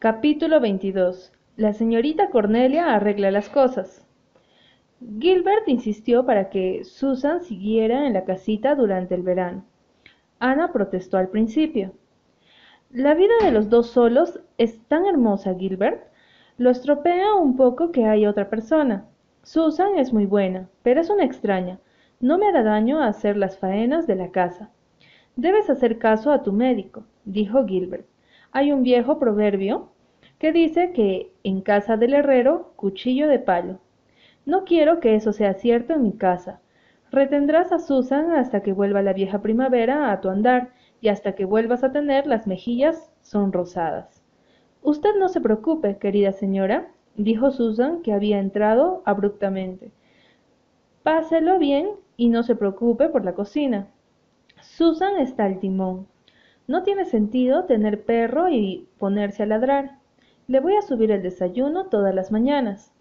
Capítulo 22. La señorita Cornelia arregla las cosas. Gilbert insistió para que Susan siguiera en la casita durante el verano. Ana protestó al principio. La vida de los dos solos es tan hermosa, Gilbert. Lo estropea un poco que haya otra persona. Susan es muy buena, pero es una extraña. No me hará daño hacer las faenas de la casa. Debes hacer caso a tu médico, dijo Gilbert. Hay un viejo proverbio que dice que en casa del herrero, cuchillo de palo. No quiero que eso sea cierto en mi casa. Retendrás a Susan hasta que vuelva la vieja primavera a tu andar y hasta que vuelvas a tener las mejillas sonrosadas. Usted no se preocupe, querida señora, dijo Susan, que había entrado abruptamente. Páselo bien y no se preocupe por la cocina. Susan está al timón. No tiene sentido tener perro y ponerse a ladrar. Le voy a subir el desayuno todas las mañanas.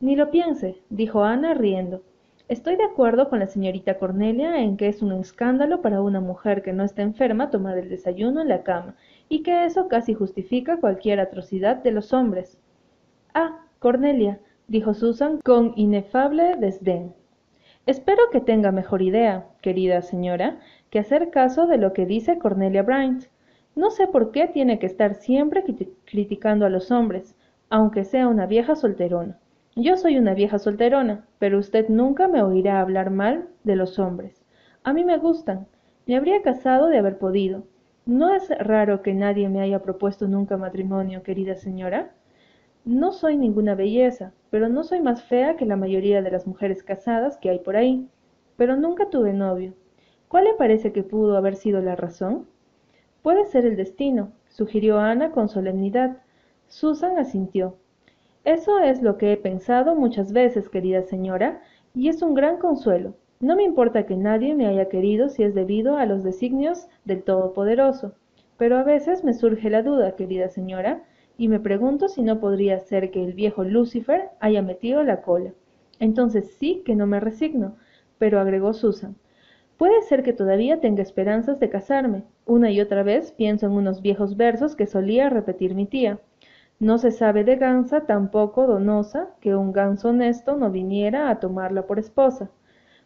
Ni lo piense, dijo Ana riendo. Estoy de acuerdo con la señorita Cornelia en que es un escándalo para una mujer que no está enferma tomar el desayuno en la cama, y que eso casi justifica cualquier atrocidad de los hombres. Ah, Cornelia, dijo Susan con inefable desdén. Espero que tenga mejor idea, querida señora, que hacer caso de lo que dice Cornelia Bryant. No sé por qué tiene que estar siempre criticando a los hombres, aunque sea una vieja solterona. Yo soy una vieja solterona, pero usted nunca me oirá hablar mal de los hombres. A mí me gustan. Me habría casado de haber podido. ¿No es raro que nadie me haya propuesto nunca matrimonio, querida señora? No soy ninguna belleza, pero no soy más fea que la mayoría de las mujeres casadas que hay por ahí. Pero nunca tuve novio. ¿Cuál le parece que pudo haber sido la razón? Puede ser el destino, sugirió Ana con solemnidad. Susan asintió. Eso es lo que he pensado muchas veces, querida señora, y es un gran consuelo. No me importa que nadie me haya querido si es debido a los designios del Todopoderoso, pero a veces me surge la duda, querida señora, y me pregunto si no podría ser que el viejo Lucifer haya metido la cola. Entonces sí que no me resigno, pero agregó Susan, Puede ser que todavía tenga esperanzas de casarme. Una y otra vez pienso en unos viejos versos que solía repetir mi tía. No se sabe de gansa tampoco donosa que un ganso honesto no viniera a tomarla por esposa.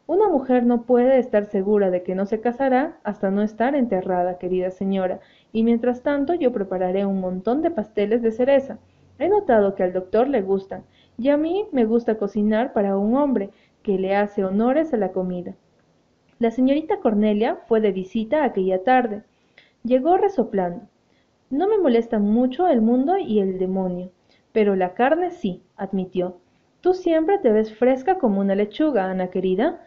Una mujer no puede estar segura de que no se casará hasta no estar enterrada, querida señora, y mientras tanto yo prepararé un montón de pasteles de cereza. He notado que al doctor le gustan, y a mí me gusta cocinar para un hombre que le hace honores a la comida. La señorita Cornelia fue de visita aquella tarde. Llegó resoplando. No me molesta mucho el mundo y el demonio, pero la carne sí, admitió. Tú siempre te ves fresca como una lechuga, Ana querida.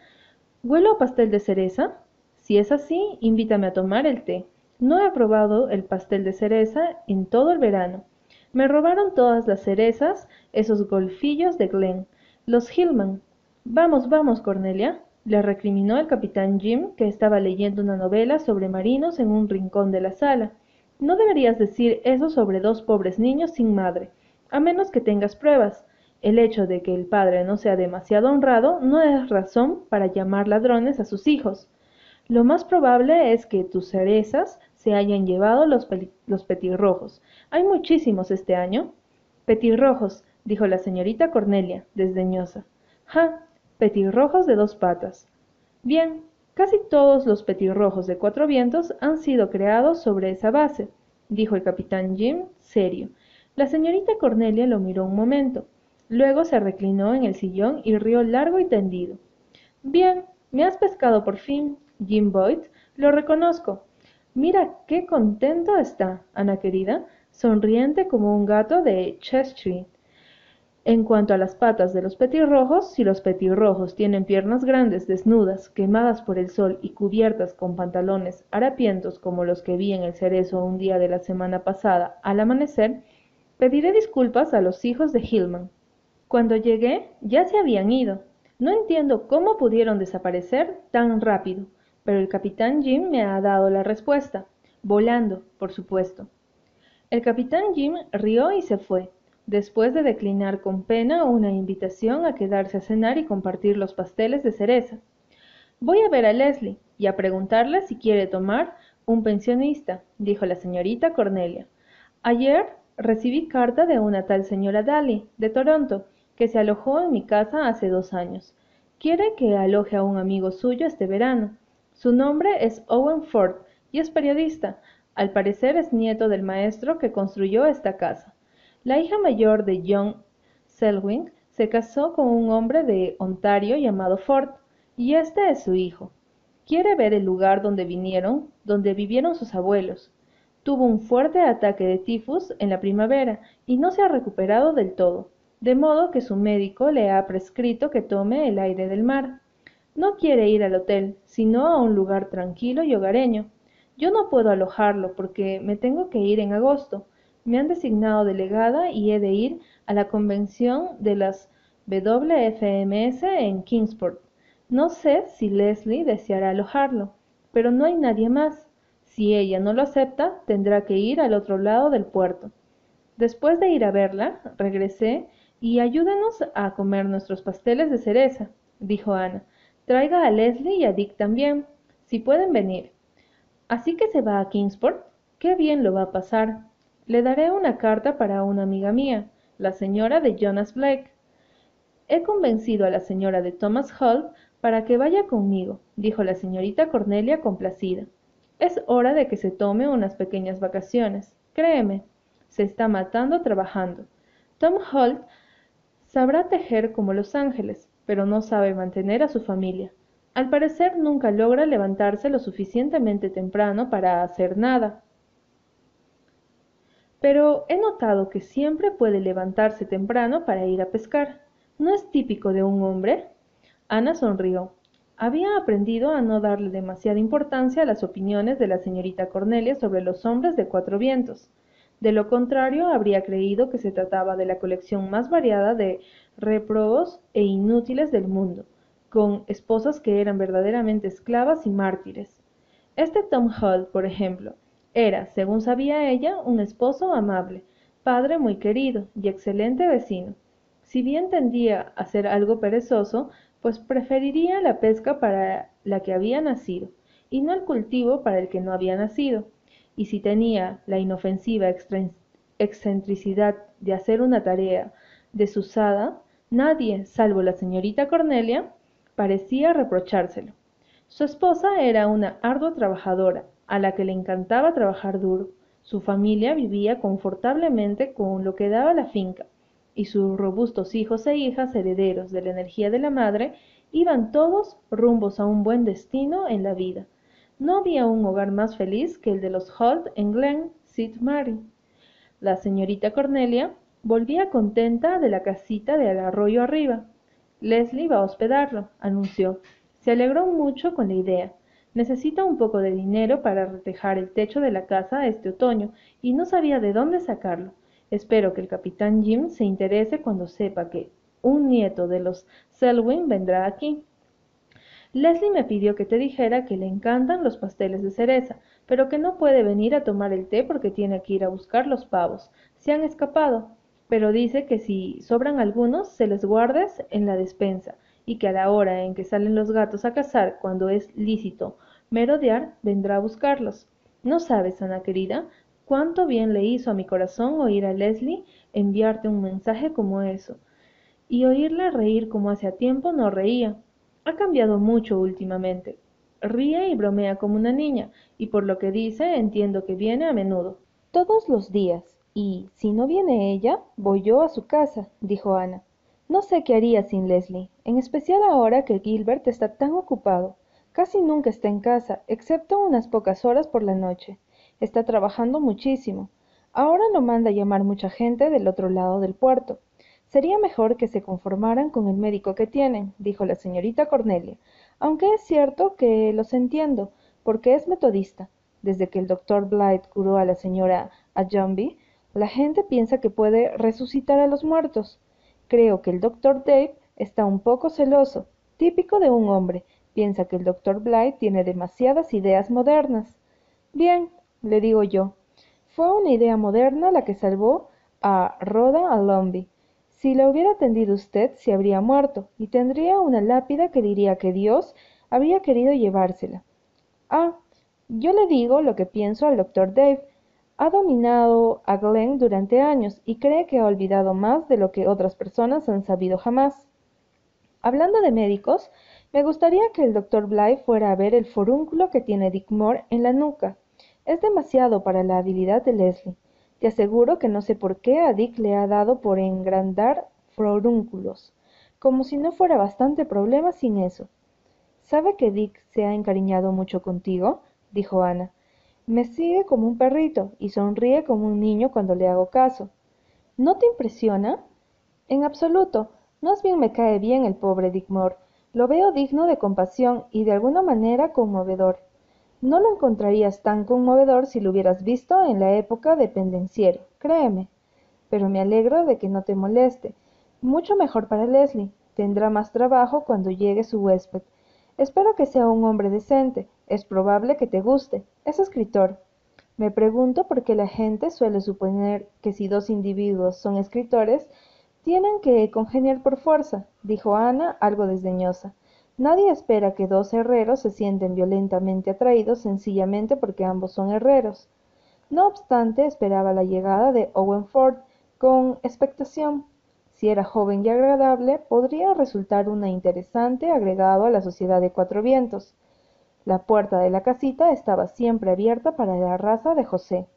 ¿Huelo a pastel de cereza? Si es así, invítame a tomar el té. No he probado el pastel de cereza en todo el verano. Me robaron todas las cerezas, esos golfillos de Glen, los Hillman. Vamos, vamos, Cornelia le recriminó el capitán Jim, que estaba leyendo una novela sobre marinos en un rincón de la sala. No deberías decir eso sobre dos pobres niños sin madre, a menos que tengas pruebas. El hecho de que el padre no sea demasiado honrado no es razón para llamar ladrones a sus hijos. Lo más probable es que tus cerezas se hayan llevado los, los petirrojos. Hay muchísimos este año. Petirrojos, dijo la señorita Cornelia, desdeñosa. Ja, Petirrojos de dos patas. Bien, casi todos los petirrojos de cuatro vientos han sido creados sobre esa base, dijo el capitán Jim, serio. La señorita Cornelia lo miró un momento. Luego se reclinó en el sillón y rió largo y tendido. Bien, me has pescado por fin, Jim Boyd, lo reconozco. Mira qué contento está, Ana querida, sonriente como un gato de Cheshire. En cuanto a las patas de los petirrojos, si los petirrojos tienen piernas grandes, desnudas, quemadas por el sol y cubiertas con pantalones harapientos como los que vi en el cerezo un día de la semana pasada al amanecer, pediré disculpas a los hijos de Hillman. Cuando llegué, ya se habían ido. No entiendo cómo pudieron desaparecer tan rápido, pero el capitán Jim me ha dado la respuesta. Volando, por supuesto. El capitán Jim rió y se fue, después de declinar con pena una invitación a quedarse a cenar y compartir los pasteles de cereza. Voy a ver a Leslie y a preguntarle si quiere tomar un pensionista, dijo la señorita Cornelia. Ayer recibí carta de una tal señora Daly, de Toronto, que se alojó en mi casa hace dos años. Quiere que aloje a un amigo suyo este verano. Su nombre es Owen Ford y es periodista. Al parecer es nieto del maestro que construyó esta casa. La hija mayor de John Selwyn se casó con un hombre de Ontario llamado Ford, y este es su hijo. Quiere ver el lugar donde vinieron, donde vivieron sus abuelos. Tuvo un fuerte ataque de tifus en la primavera y no se ha recuperado del todo, de modo que su médico le ha prescrito que tome el aire del mar. No quiere ir al hotel, sino a un lugar tranquilo y hogareño. Yo no puedo alojarlo porque me tengo que ir en agosto. Me han designado delegada y he de ir a la convención de las WFMS en Kingsport. No sé si Leslie deseará alojarlo, pero no hay nadie más. Si ella no lo acepta, tendrá que ir al otro lado del puerto. Después de ir a verla, regresé y ayúdenos a comer nuestros pasteles de cereza, dijo Ana. Traiga a Leslie y a Dick también, si pueden venir. Así que se va a Kingsport. Qué bien lo va a pasar. Le daré una carta para una amiga mía, la señora de Jonas Blake. He convencido a la señora de Thomas Holt para que vaya conmigo, dijo la señorita Cornelia complacida. Es hora de que se tome unas pequeñas vacaciones. Créeme, se está matando trabajando. Tom Holt sabrá tejer como los ángeles, pero no sabe mantener a su familia. Al parecer nunca logra levantarse lo suficientemente temprano para hacer nada. Pero he notado que siempre puede levantarse temprano para ir a pescar. ¿No es típico de un hombre? Ana sonrió. Había aprendido a no darle demasiada importancia a las opiniones de la señorita Cornelia sobre los hombres de cuatro vientos. De lo contrario, habría creído que se trataba de la colección más variada de réprobos e inútiles del mundo con esposas que eran verdaderamente esclavas y mártires. Este Tom Hull, por ejemplo, era, según sabía ella, un esposo amable, padre muy querido y excelente vecino. Si bien tendía a ser algo perezoso, pues preferiría la pesca para la que había nacido, y no el cultivo para el que no había nacido. Y si tenía la inofensiva excentricidad de hacer una tarea desusada, nadie, salvo la señorita Cornelia, parecía reprochárselo. Su esposa era una ardua trabajadora, a la que le encantaba trabajar duro. Su familia vivía confortablemente con lo que daba la finca, y sus robustos hijos e hijas herederos de la energía de la madre iban todos rumbos a un buen destino en la vida. No había un hogar más feliz que el de los Holt en Glen St. Mary. La señorita Cornelia volvía contenta de la casita del arroyo arriba, Leslie va a hospedarlo, anunció. Se alegró mucho con la idea. Necesita un poco de dinero para retejar el techo de la casa este otoño y no sabía de dónde sacarlo. Espero que el capitán Jim se interese cuando sepa que un nieto de los Selwyn vendrá aquí. Leslie me pidió que te dijera que le encantan los pasteles de cereza, pero que no puede venir a tomar el té porque tiene que ir a buscar los pavos. Se han escapado pero dice que si sobran algunos se les guardes en la despensa y que a la hora en que salen los gatos a cazar cuando es lícito merodear vendrá a buscarlos. No sabes, Ana querida, cuánto bien le hizo a mi corazón oír a Leslie enviarte un mensaje como eso y oírla reír como hace tiempo no reía. Ha cambiado mucho últimamente. Ríe y bromea como una niña, y por lo que dice entiendo que viene a menudo. Todos los días. Y, si no viene ella, voy yo a su casa, dijo Ana. No sé qué haría sin Leslie, en especial ahora que Gilbert está tan ocupado. Casi nunca está en casa, excepto unas pocas horas por la noche. Está trabajando muchísimo. Ahora lo manda a llamar mucha gente del otro lado del puerto. Sería mejor que se conformaran con el médico que tienen, dijo la señorita Cornelia, aunque es cierto que los entiendo, porque es metodista. Desde que el doctor Blythe curó a la señora Ajumby, la gente piensa que puede resucitar a los muertos. Creo que el doctor Dave está un poco celoso, típico de un hombre. Piensa que el doctor Blythe tiene demasiadas ideas modernas. Bien, le digo yo, fue una idea moderna la que salvó a Rhoda Alombi. Si la hubiera atendido usted, se habría muerto, y tendría una lápida que diría que Dios había querido llevársela. Ah, yo le digo lo que pienso al doctor Dave, Ha dominado a Glenn durante años y cree que ha olvidado más de lo que otras personas han sabido jamás. Hablando de médicos, me gustaría que el doctor Bly fuera a ver el forúnculo que tiene Dick Moore en la nuca. Es demasiado para la habilidad de Leslie. Te aseguro que no sé por qué a Dick le ha dado por engrandar forúnculos, como si no fuera bastante problema sin eso. ¿Sabe que Dick se ha encariñado mucho contigo? dijo Ana. Me sigue como un perrito y sonríe como un niño cuando le hago caso. ¿No te impresiona? En absoluto. Más bien me cae bien el pobre Dick Moore. Lo veo digno de compasión y de alguna manera conmovedor. No lo encontrarías tan conmovedor si lo hubieras visto en la época de pendenciero, créeme. Pero me alegro de que no te moleste. Mucho mejor para Leslie. Tendrá más trabajo cuando llegue su huésped. Espero que sea un hombre decente. Es probable que te guste. Es escritor. Me pregunto por qué la gente suele suponer que si dos individuos son escritores, tienen que congeniar por fuerza, dijo Ana, algo desdeñosa. Nadie espera que dos herreros se sienten violentamente atraídos sencillamente porque ambos son herreros. No obstante, esperaba la llegada de Owen Ford con expectación. Si era joven y agradable, podría resultar un interesante agregado a la sociedad de Cuatro Vientos. La puerta de la casita estaba siempre abierta para la raza de José.